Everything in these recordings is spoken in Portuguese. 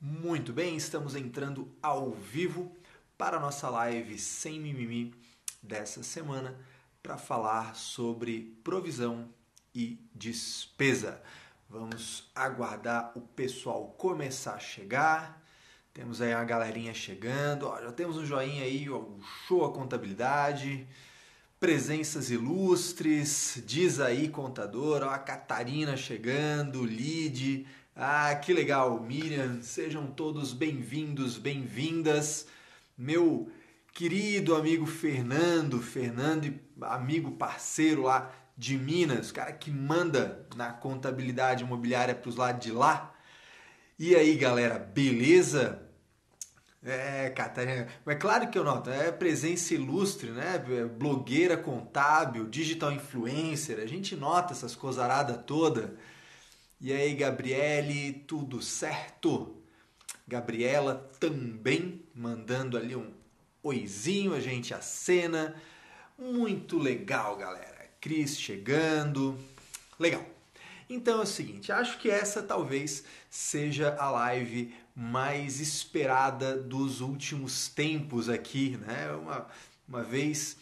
Muito bem, estamos entrando ao vivo para a nossa live sem mimimi dessa semana para falar sobre provisão e despesa. Vamos aguardar o pessoal começar a chegar. Temos aí a galerinha chegando. Ó, já temos um joinha aí, ó, show a contabilidade. Presenças ilustres, diz aí contador, ó, a Catarina chegando, Lid, ah, que legal, Miriam, sejam todos bem-vindos, bem-vindas. Meu querido amigo Fernando, Fernando, amigo parceiro lá de Minas, cara que manda na contabilidade imobiliária para os lados de lá. E aí, galera, beleza? É, Catarina, é claro que eu noto, é presença ilustre, né? Blogueira contábil, digital influencer, a gente nota essas cozaradas toda. E aí, Gabriele, tudo certo? Gabriela também mandando ali um oizinho, a gente acena. Muito legal, galera. Cris chegando. Legal. Então é o seguinte, acho que essa talvez seja a live mais esperada dos últimos tempos aqui, né? Uma, uma vez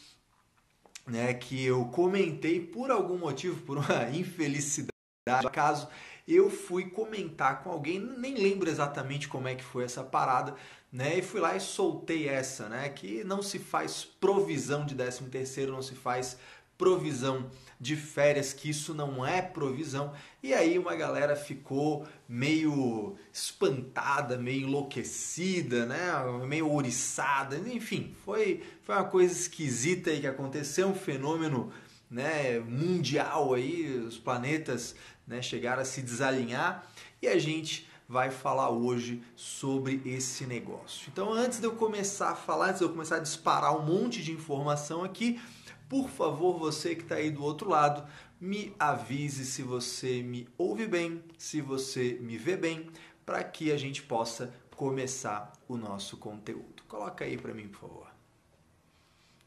né, que eu comentei por algum motivo, por uma infelicidade acaso eu fui comentar com alguém, nem lembro exatamente como é que foi essa parada, né? E fui lá e soltei essa, né? Que não se faz provisão de 13 terceiro, não se faz provisão de férias, que isso não é provisão. E aí uma galera ficou meio espantada, meio enlouquecida, né? Meio ouriçada, enfim, foi, foi uma coisa esquisita aí que aconteceu, um fenômeno né, mundial aí, os planetas né, chegaram a se desalinhar e a gente vai falar hoje sobre esse negócio. Então, antes de eu começar a falar, antes de eu começar a disparar um monte de informação aqui, por favor, você que está aí do outro lado, me avise se você me ouve bem, se você me vê bem, para que a gente possa começar o nosso conteúdo. Coloca aí para mim, por favor.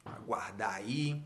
Aguardar aí.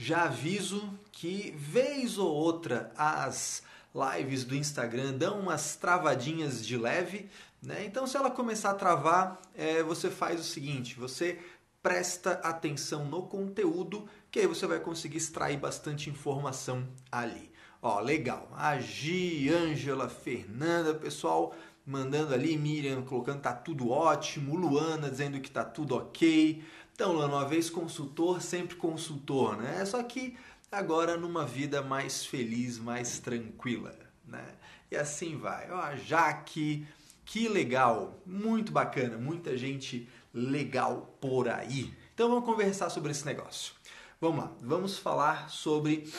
Já aviso que vez ou outra as lives do Instagram dão umas travadinhas de leve, né? Então se ela começar a travar, é, você faz o seguinte: você presta atenção no conteúdo, que aí você vai conseguir extrair bastante informação ali. Ó, legal. A Gi, Ângela, Fernanda, pessoal mandando ali, Miriam colocando tá tudo ótimo, Luana dizendo que tá tudo ok. Então, Luana, uma vez consultor, sempre consultor, né? Só que agora numa vida mais feliz, mais tranquila, né? E assim vai. Ó, Jaque, que legal, muito bacana, muita gente legal por aí. Então vamos conversar sobre esse negócio. Vamos lá, vamos falar sobre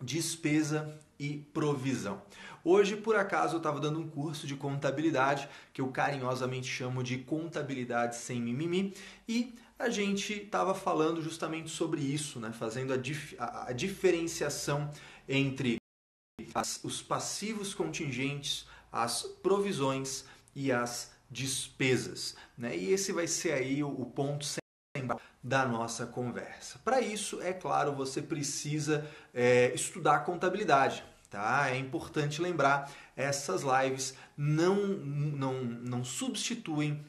despesa e provisão. Hoje, por acaso, eu estava dando um curso de contabilidade que eu carinhosamente chamo de contabilidade sem mimimi e a gente estava falando justamente sobre isso, né? fazendo a, dif a, a diferenciação entre as, os passivos contingentes, as provisões e as despesas. Né? E esse vai ser aí o, o ponto central da nossa conversa. Para isso, é claro, você precisa é, estudar contabilidade. Tá? É importante lembrar, essas lives não, não, não substituem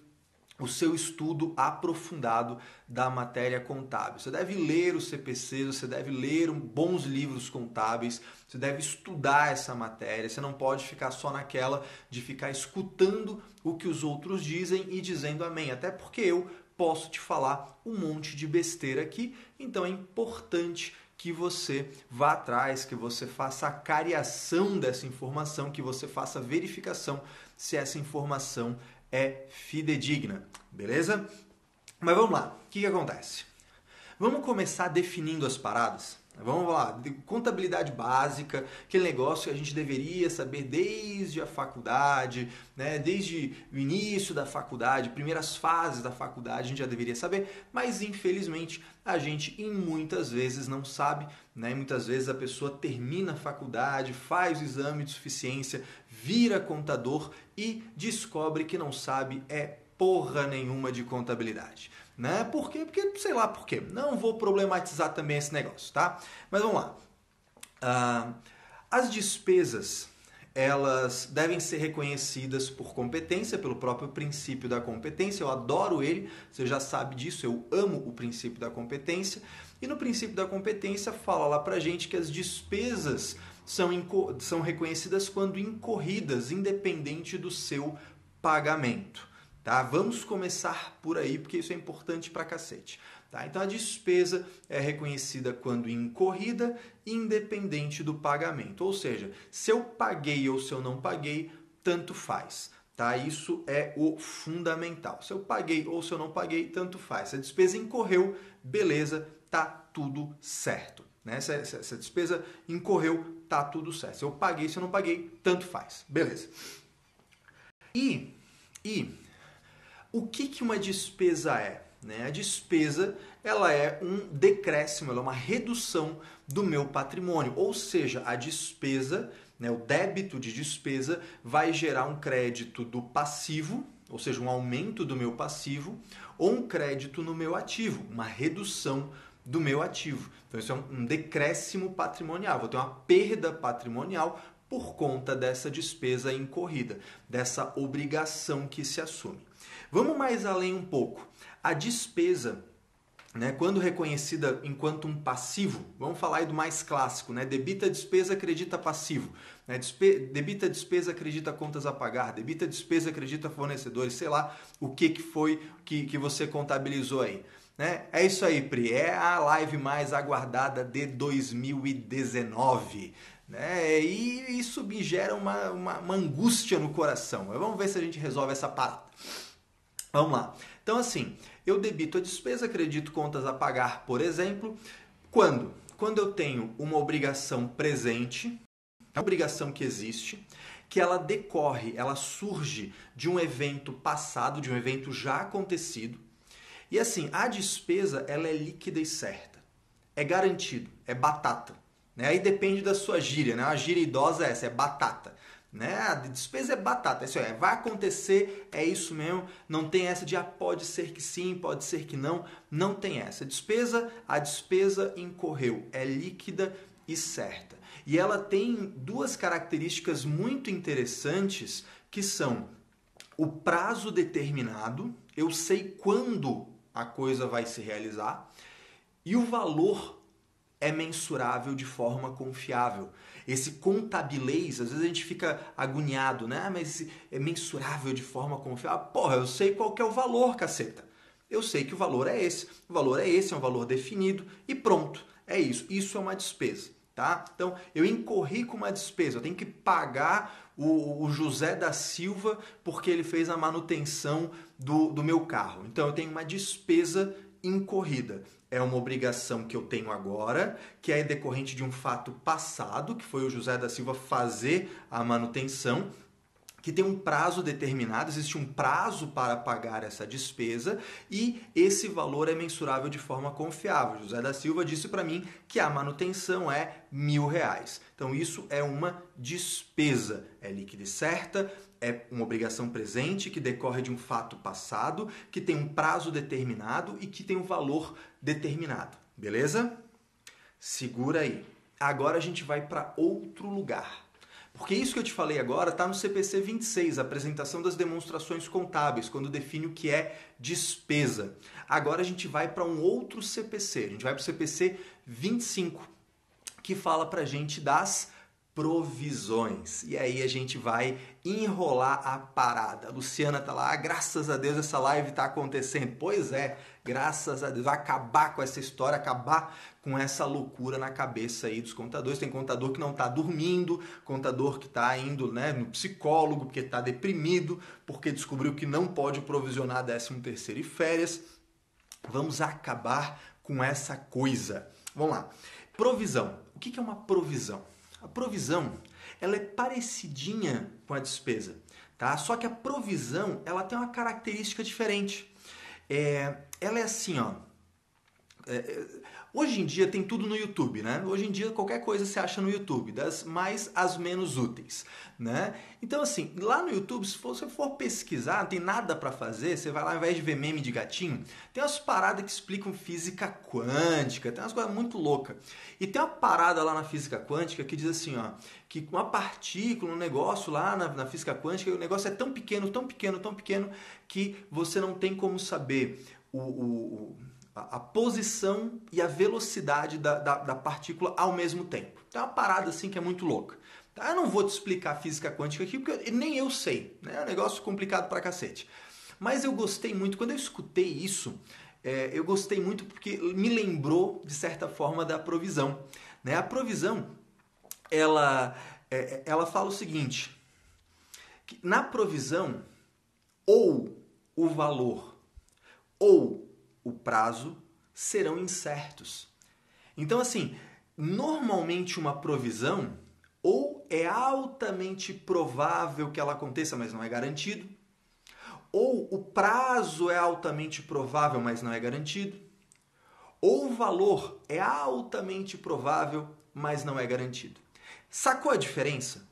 o seu estudo aprofundado da matéria contábil. Você deve ler os CPCs, você deve ler bons livros contábeis, você deve estudar essa matéria. Você não pode ficar só naquela de ficar escutando o que os outros dizem e dizendo amém. Até porque eu posso te falar um monte de besteira aqui, então é importante que você vá atrás, que você faça a cariação dessa informação, que você faça a verificação se essa informação é fidedigna, beleza? Mas vamos lá, o que, que acontece? Vamos começar definindo as paradas? Vamos lá, contabilidade básica, aquele negócio que a gente deveria saber desde a faculdade, né? desde o início da faculdade, primeiras fases da faculdade, a gente já deveria saber, mas infelizmente a gente muitas vezes não sabe, né? muitas vezes a pessoa termina a faculdade, faz o exame de suficiência, vira contador e descobre que não sabe é porra nenhuma de contabilidade. Né? Por quê? Porque, sei lá por quê. Não vou problematizar também esse negócio, tá? Mas vamos lá. Uh, as despesas, elas devem ser reconhecidas por competência, pelo próprio princípio da competência. Eu adoro ele, você já sabe disso, eu amo o princípio da competência. E no princípio da competência fala lá pra gente que as despesas são, são reconhecidas quando incorridas, independente do seu pagamento. Tá? Vamos começar por aí, porque isso é importante pra cacete. Tá? Então a despesa é reconhecida quando incorrida, independente do pagamento. Ou seja, se eu paguei ou se eu não paguei, tanto faz. Tá? Isso é o fundamental. Se eu paguei ou se eu não paguei, tanto faz. Se a despesa incorreu, beleza, tá tudo certo. Né? Se, se, se a despesa incorreu, tá tudo certo. Se eu paguei, se eu não paguei, tanto faz. Beleza. E, e o que, que uma despesa é? Né? A despesa ela é um decréscimo, ela é uma redução do meu patrimônio. Ou seja, a despesa, né, o débito de despesa, vai gerar um crédito do passivo, ou seja, um aumento do meu passivo, ou um crédito no meu ativo, uma redução do meu ativo. Então, isso é um decréscimo patrimonial. Vou ter uma perda patrimonial por conta dessa despesa incorrida, dessa obrigação que se assume. Vamos mais além um pouco. A despesa, né, quando reconhecida enquanto um passivo, vamos falar aí do mais clássico, né? Debita despesa, acredita passivo. Né? Despe debita despesa, acredita contas a pagar. Debita despesa, acredita fornecedores. Sei lá o que, que foi que, que você contabilizou aí. Né? É isso aí, Pri. É a live mais aguardada de 2019. Né? E isso me gera uma, uma, uma angústia no coração. Vamos ver se a gente resolve essa parada. Vamos lá. Então, assim, eu debito a despesa, acredito contas a pagar, por exemplo, quando? Quando eu tenho uma obrigação presente, uma obrigação que existe, que ela decorre, ela surge de um evento passado, de um evento já acontecido. E assim, a despesa ela é líquida e certa. É garantido, é batata. Né? Aí depende da sua gíria, né? A gíria idosa é essa, é batata. Né? A despesa é batata, isso é, vai acontecer, é isso mesmo, não tem essa de ah, pode ser que sim, pode ser que não, não tem essa. A despesa, a despesa incorreu, é líquida e certa. E ela tem duas características muito interessantes que são o prazo determinado, eu sei quando a coisa vai se realizar, e o valor é mensurável de forma confiável. Esse contabilês, às vezes a gente fica agoniado, né? Ah, mas é mensurável de forma confiável. Porra, eu sei qual que é o valor, caceta. Eu sei que o valor é esse. O valor é esse, é um valor definido e pronto. É isso. Isso é uma despesa, tá? Então, eu incorri com uma despesa. Eu tenho que pagar o, o José da Silva porque ele fez a manutenção do, do meu carro. Então, eu tenho uma despesa incorrida é uma obrigação que eu tenho agora, que é decorrente de um fato passado, que foi o José da Silva fazer a manutenção, que tem um prazo determinado, existe um prazo para pagar essa despesa e esse valor é mensurável de forma confiável. José da Silva disse para mim que a manutenção é mil reais. Então isso é uma despesa, é líquida e certa, é uma obrigação presente que decorre de um fato passado, que tem um prazo determinado e que tem um valor determinado. Beleza? Segura aí. Agora a gente vai para outro lugar. Porque isso que eu te falei agora está no CPC 26, apresentação das demonstrações contábeis, quando define o que é despesa. Agora a gente vai para um outro CPC, a gente vai para o CPC 25, que fala para a gente das provisões. E aí a gente vai enrolar a parada. A Luciana tá lá, ah, graças a Deus essa live tá acontecendo. Pois é, graças a Deus. Vai acabar com essa história, acabar com essa loucura na cabeça aí dos contadores. Tem contador que não tá dormindo, contador que tá indo né, no psicólogo porque tá deprimido, porque descobriu que não pode provisionar 13 terceiro e férias. Vamos acabar com essa coisa. Vamos lá. Provisão. O que é uma provisão? A provisão, ela é parecidinha com a despesa, tá? Só que a provisão, ela tem uma característica diferente. É, ela é assim, ó. É, é, hoje em dia tem tudo no YouTube, né? Hoje em dia qualquer coisa se acha no YouTube, das mais às menos úteis, né? Então assim, lá no YouTube, se você for pesquisar, não tem nada para fazer, você vai lá ao invés de ver meme de gatinho, tem umas paradas que explicam física quântica, tem umas coisas muito loucas. E tem uma parada lá na física quântica que diz assim, ó, que uma partícula, um negócio lá na, na física quântica, o negócio é tão pequeno, tão pequeno, tão pequeno que você não tem como saber o, o a, posição e a velocidade da, da, da, partícula ao mesmo tempo. Então é uma parada assim que é muito louca. Tá? Eu não vou te explicar física quântica aqui, porque nem eu sei. Né? É um negócio complicado pra cacete. Mas eu gostei muito, quando eu escutei isso, é, eu gostei muito porque me lembrou, de certa forma, da provisão. Né? A provisão, ela, é, ela fala o seguinte, na provisão, ou o valor ou o prazo serão incertos. Então, assim, normalmente uma provisão ou é altamente provável que ela aconteça, mas não é garantido, ou o prazo é altamente provável, mas não é garantido, ou o valor é altamente provável, mas não é garantido. Sacou a diferença?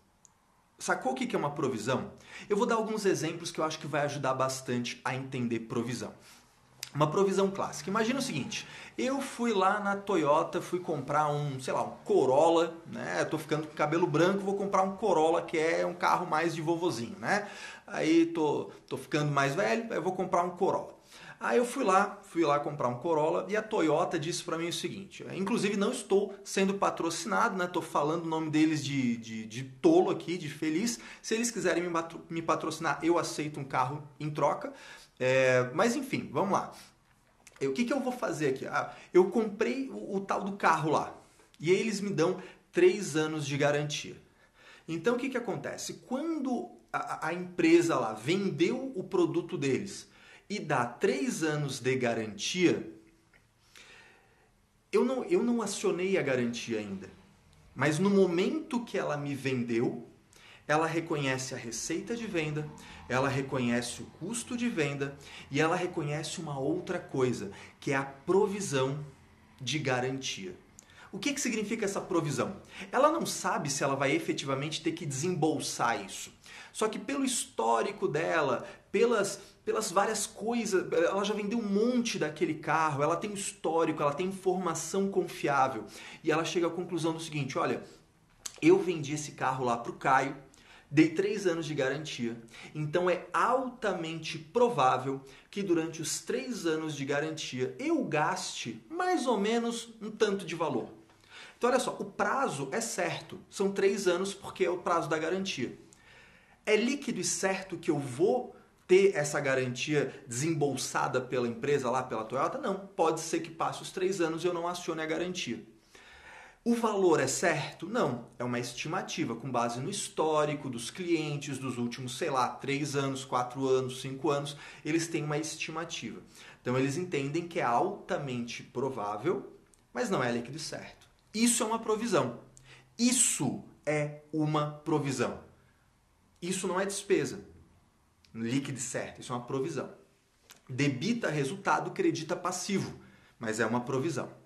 Sacou o que é uma provisão? Eu vou dar alguns exemplos que eu acho que vai ajudar bastante a entender provisão. Uma provisão clássica. Imagina o seguinte: eu fui lá na Toyota, fui comprar um, sei lá, um Corolla, né? Eu tô ficando com cabelo branco, vou comprar um Corolla, que é um carro mais de vovozinho, né? Aí tô, tô ficando mais velho, aí vou comprar um Corolla. Aí eu fui lá, fui lá comprar um Corolla e a Toyota disse para mim o seguinte: inclusive não estou sendo patrocinado, né? Tô falando o nome deles de, de, de tolo aqui, de feliz. Se eles quiserem me patrocinar, eu aceito um carro em troca. É, mas enfim, vamos lá. o que, que eu vou fazer aqui? Ah, eu comprei o, o, tal do carro lá e eles me dão três anos de garantia. Então o que, que acontece? Quando a, a empresa lá vendeu o produto deles e dá três anos de garantia, eu não, eu não acionei a garantia ainda. Mas no momento que ela me vendeu, ela reconhece a receita de venda, ela reconhece o custo de venda e ela reconhece uma outra coisa, que é a provisão de garantia. O que, que significa essa provisão? Ela não sabe se ela vai efetivamente ter que desembolsar isso. Só que pelo histórico dela, pelas, pelas várias coisas, ela já vendeu um monte daquele carro, ela tem histórico, ela tem informação confiável. E ela chega à conclusão do seguinte: olha, eu vendi esse carro lá para o Caio, Dei três anos de garantia, então é altamente provável que durante os três anos de garantia eu gaste mais ou menos um tanto de valor. Então, olha só, o prazo é certo, são três anos porque é o prazo da garantia. É líquido e certo que eu vou ter essa garantia desembolsada pela empresa lá, pela Toyota? Não, pode ser que passe os três anos e eu não acione a garantia. O valor é certo? Não. É uma estimativa com base no histórico dos clientes dos últimos, sei lá, 3 anos, 4 anos, 5 anos. Eles têm uma estimativa. Então eles entendem que é altamente provável, mas não é líquido certo. Isso é uma provisão. Isso é uma provisão. Isso não é despesa. Líquido certo. Isso é uma provisão. Debita resultado, credita passivo, mas é uma provisão.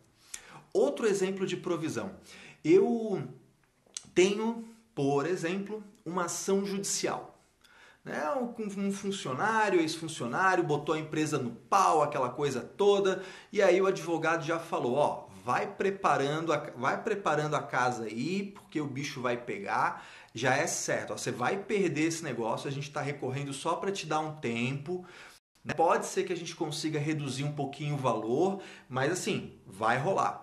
Outro exemplo de provisão. Eu tenho, por exemplo, uma ação judicial. Né? Um funcionário, ex-funcionário, botou a empresa no pau, aquela coisa toda, e aí o advogado já falou, ó, vai preparando a, vai preparando a casa aí, porque o bicho vai pegar, já é certo, ó, você vai perder esse negócio, a gente está recorrendo só para te dar um tempo, né? pode ser que a gente consiga reduzir um pouquinho o valor, mas assim, vai rolar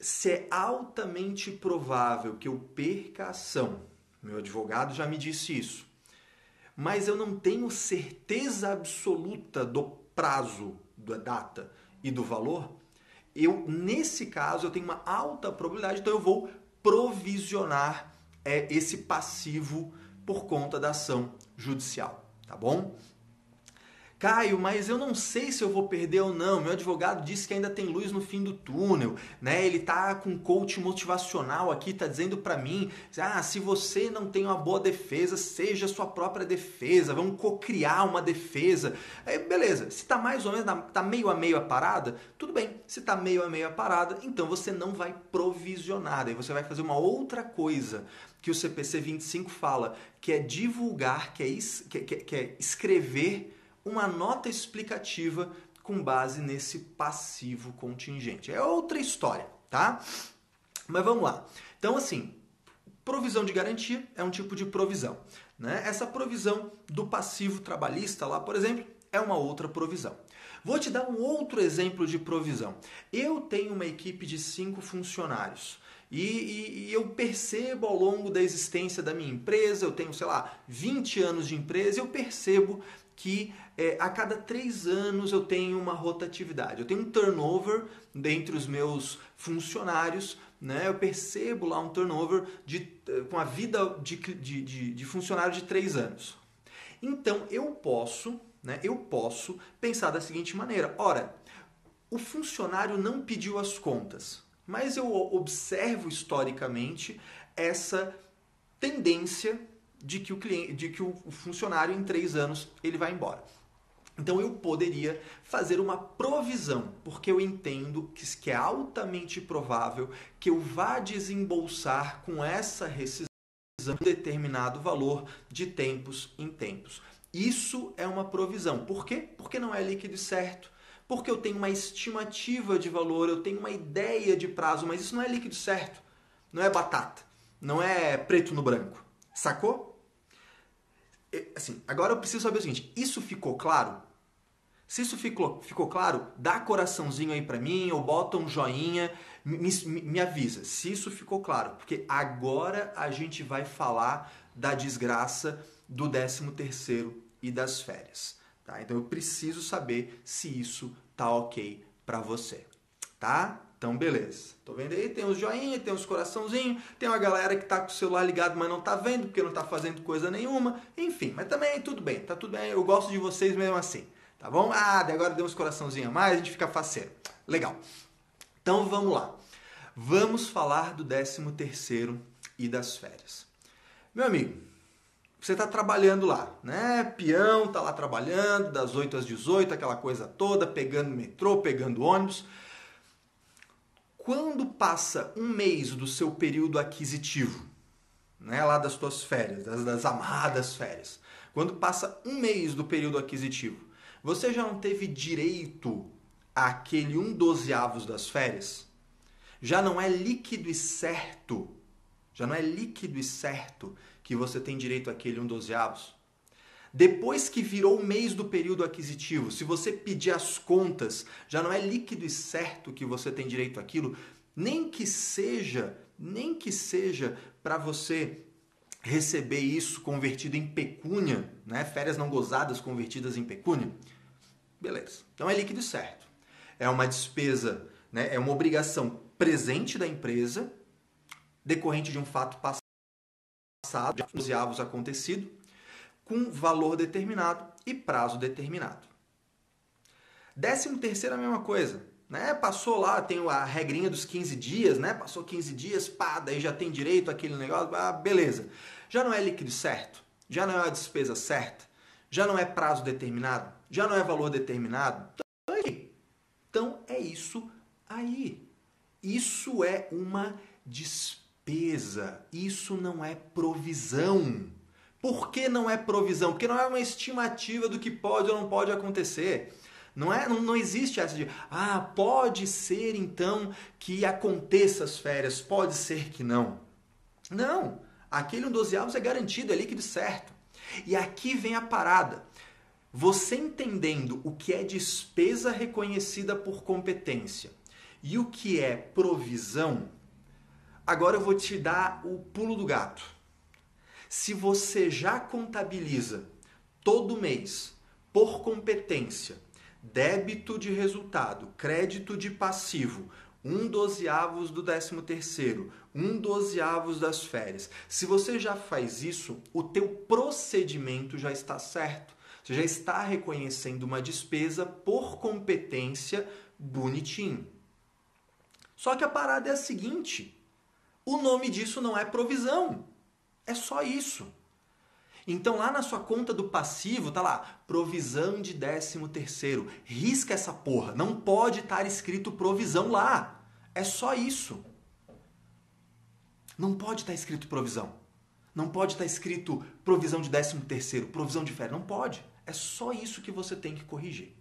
se é altamente provável que eu perca a ação, meu advogado já me disse isso, mas eu não tenho certeza absoluta do prazo, da data e do valor, eu nesse caso eu tenho uma alta probabilidade, então eu vou provisionar é, esse passivo por conta da ação judicial, tá bom? Caio, mas eu não sei se eu vou perder ou não. Meu advogado disse que ainda tem luz no fim do túnel, né? Ele tá com um coach motivacional aqui, tá dizendo para mim, ah, se você não tem uma boa defesa, seja sua própria defesa, vamos co-criar uma defesa. Aí, beleza, se tá mais ou menos, tá meio a meio a parada, tudo bem. Se tá meio a meio a parada, então você não vai provisionar, daí você vai fazer uma outra coisa que o CPC 25 fala, que é divulgar, que é, que, que é escrever uma nota explicativa com base nesse passivo contingente. É outra história, tá? Mas vamos lá. Então, assim, provisão de garantia é um tipo de provisão. Né? Essa provisão do passivo trabalhista lá, por exemplo, é uma outra provisão. Vou te dar um outro exemplo de provisão. Eu tenho uma equipe de cinco funcionários. E, e, e, eu percebo ao longo da existência da minha empresa, eu tenho, sei lá, 20 anos de empresa, eu percebo que é, a cada três anos eu tenho uma rotatividade, eu tenho um turnover dentre os meus funcionários, né? eu percebo lá um turnover de, com a vida de, de, de, de funcionário de três anos. Então eu posso, né, eu posso pensar da seguinte maneira: ora, o funcionário não pediu as contas, mas eu observo historicamente essa tendência de que o cliente, de que o funcionário em três anos ele vai embora. Então eu poderia fazer uma provisão, porque eu entendo que, é altamente provável que eu vá desembolsar com essa rescisão um determinado valor de tempos em tempos. Isso é uma provisão. Por quê? Porque não é líquido certo. Porque eu tenho uma estimativa de valor, eu tenho uma ideia de prazo, mas isso não é líquido certo. Não é batata. Não é preto no branco. Sacou? Assim, agora eu preciso saber o seguinte: isso ficou claro? Se isso ficou, ficou claro, dá coraçãozinho aí para mim ou bota um joinha, me, me, me avisa se isso ficou claro, porque agora a gente vai falar da desgraça do 13 terceiro e das férias, tá? Então eu preciso saber se isso tá ok para você, tá? Então, beleza. Tô vendo aí, tem os joinha, tem os coraçãozinhos, tem uma galera que tá com o celular ligado, mas não tá vendo, porque não tá fazendo coisa nenhuma. Enfim, mas também tudo bem, tá tudo bem. Eu gosto de vocês mesmo assim, tá bom? Ah, agora deu uns coraçãozinhos a mais, a gente fica faceiro. Legal. Então, vamos lá. Vamos falar do 13 terceiro e das férias. Meu amigo, você está trabalhando lá, né? Peão tá lá trabalhando, das 8 às 18, aquela coisa toda, pegando metrô, pegando ônibus. Quando passa um mês do seu período aquisitivo, né, lá das suas férias, das, das amadas férias, quando passa um mês do período aquisitivo, você já não teve direito àquele um dozeavos das férias? Já não é líquido e certo, já não é líquido e certo que você tem direito àquele um dozeavos? Depois que virou o mês do período aquisitivo, se você pedir as contas, já não é líquido e certo que você tem direito àquilo, nem que seja, nem que seja para você receber isso convertido em pecúnia, né? Férias não gozadas convertidas em pecúnia. Beleza. Então é líquido certo. É uma despesa, né? É uma obrigação presente da empresa decorrente de um fato passado, de avos acontecido com valor determinado e prazo determinado. Décimo terceiro é a mesma coisa. Né? Passou lá, tem a regrinha dos 15 dias, né? Passou 15 dias, pá, daí já tem direito àquele negócio, ah, beleza. Já não é líquido certo, já não é a despesa certa, já não é prazo determinado, já não é valor determinado. Então então é isso aí. Isso é uma despesa, isso não é provisão. Por que não é provisão? Porque não é uma estimativa do que pode ou não pode acontecer. Não, é, não, não existe essa de, ah, pode ser então que aconteça as férias, pode ser que não. Não, aquele um dozeavos é garantido, é líquido certo. E aqui vem a parada. Você entendendo o que é despesa reconhecida por competência e o que é provisão, agora eu vou te dar o pulo do gato. Se você já contabiliza todo mês, por competência, débito de resultado, crédito de passivo, um dozeavos do décimo terceiro, um dozeavos das férias. Se você já faz isso, o teu procedimento já está certo. Você já está reconhecendo uma despesa por competência bonitinho. Só que a parada é a seguinte: o nome disso não é provisão. É só isso. Então lá na sua conta do passivo tá lá, provisão de 13 terceiro. Risca essa porra, não pode estar escrito provisão lá. É só isso. Não pode estar escrito provisão. Não pode estar escrito provisão de 13 terceiro, provisão de férias, não pode. É só isso que você tem que corrigir.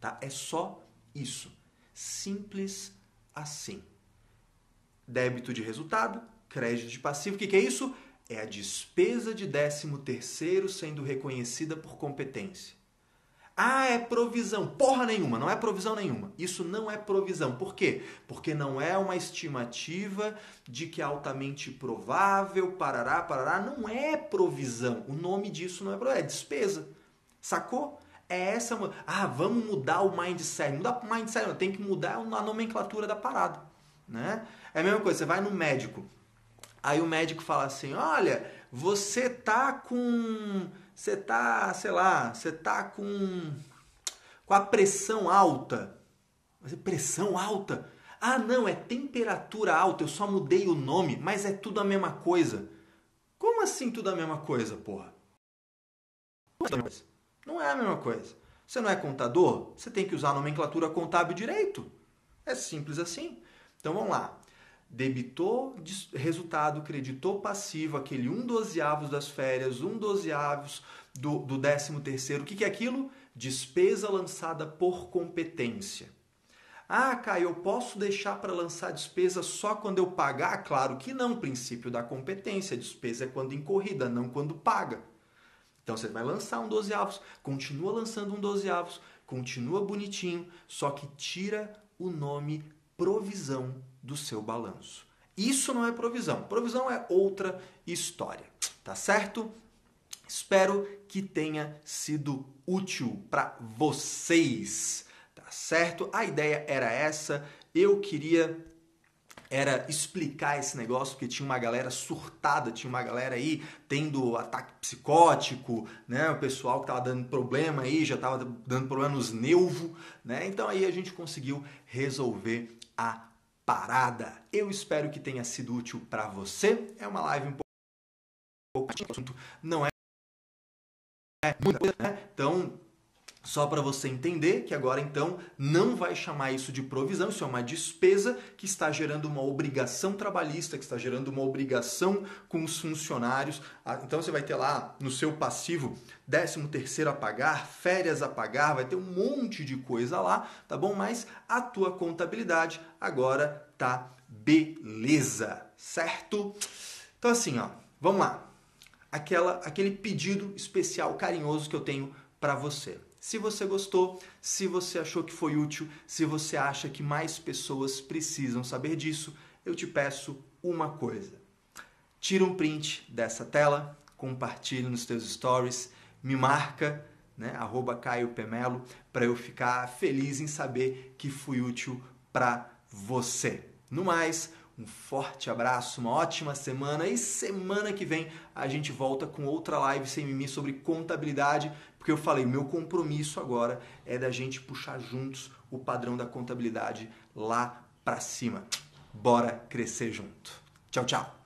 Tá? É só isso. Simples assim. Débito de resultado, crédito de passivo. O que, que é isso? É a despesa de 13 terceiro sendo reconhecida por competência. Ah, é provisão. Porra nenhuma, não é provisão nenhuma. Isso não é provisão. Por quê? Porque não é uma estimativa de que é altamente provável, parará, parará. Não é provisão. O nome disso não é provisão, é despesa. Sacou? É essa. Ah, vamos mudar o mindset. Mudar o mindset, tem que mudar a nomenclatura da parada. Né? É a mesma coisa, você vai no médico. Aí o médico fala assim: olha, você tá com você tá, sei lá, você tá com, com a pressão alta. Mas é pressão alta? Ah, não, é temperatura alta, eu só mudei o nome, mas é tudo a mesma coisa. Como assim tudo a mesma coisa, porra? Não é a mesma coisa. Você não é contador? Você tem que usar a nomenclatura contábil direito. É simples assim. Então vamos lá debitou resultado, creditou passivo, aquele um dozeavos das férias, um dozeavos do, do décimo terceiro. O que, que é aquilo? Despesa lançada por competência. Ah, Caio, eu posso deixar para lançar despesa só quando eu pagar? Claro que não, princípio da competência. Despesa é quando incorrida, não quando paga. Então você vai lançar um dozeavos, continua lançando um dozeavos, continua bonitinho, só que tira o nome provisão do seu balanço. Isso não é provisão. Provisão é outra história, tá certo? Espero que tenha sido útil para vocês, tá certo? A ideia era essa. Eu queria era explicar esse negócio, porque tinha uma galera surtada, tinha uma galera aí tendo ataque psicótico, né? O pessoal que tava dando problema aí, já tava dando problema nos nervos, né? Então aí a gente conseguiu resolver a parada. Eu espero que tenha sido útil para você. É uma live um pouco não é muita coisa, né? Então, só para você entender que agora então não vai chamar isso de provisão, isso é uma despesa que está gerando uma obrigação trabalhista, que está gerando uma obrigação com os funcionários. Ah, então você vai ter lá no seu passivo 13 terceiro a pagar, férias a pagar, vai ter um monte de coisa lá, tá bom? Mas a tua contabilidade agora tá beleza, certo? Então assim, ó, vamos lá. Aquela aquele pedido especial carinhoso que eu tenho para você. Se você gostou, se você achou que foi útil, se você acha que mais pessoas precisam saber disso, eu te peço uma coisa. Tira um print dessa tela, compartilhe nos teus stories, me marca, né, arroba Caio Pemelo, para eu ficar feliz em saber que fui útil para você. No mais, um forte abraço, uma ótima semana e semana que vem a gente volta com outra live sem mimimi sobre contabilidade, porque eu falei, meu compromisso agora é da gente puxar juntos o padrão da contabilidade lá para cima. Bora crescer junto. Tchau, tchau.